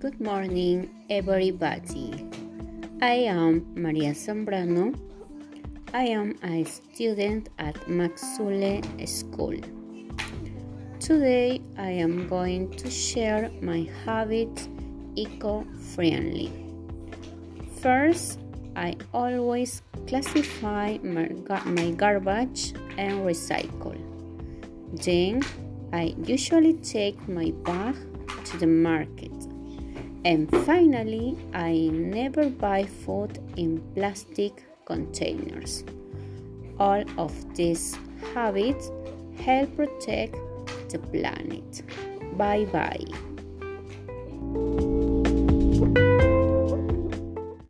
Good morning, everybody. I am Maria Zambrano. I am a student at Maxule School. Today, I am going to share my habits eco-friendly. First, I always classify my, my garbage and recycle. Then, I usually take my bag to the market. And finally, I never buy food in plastic containers. All of these habits help protect the planet. Bye bye.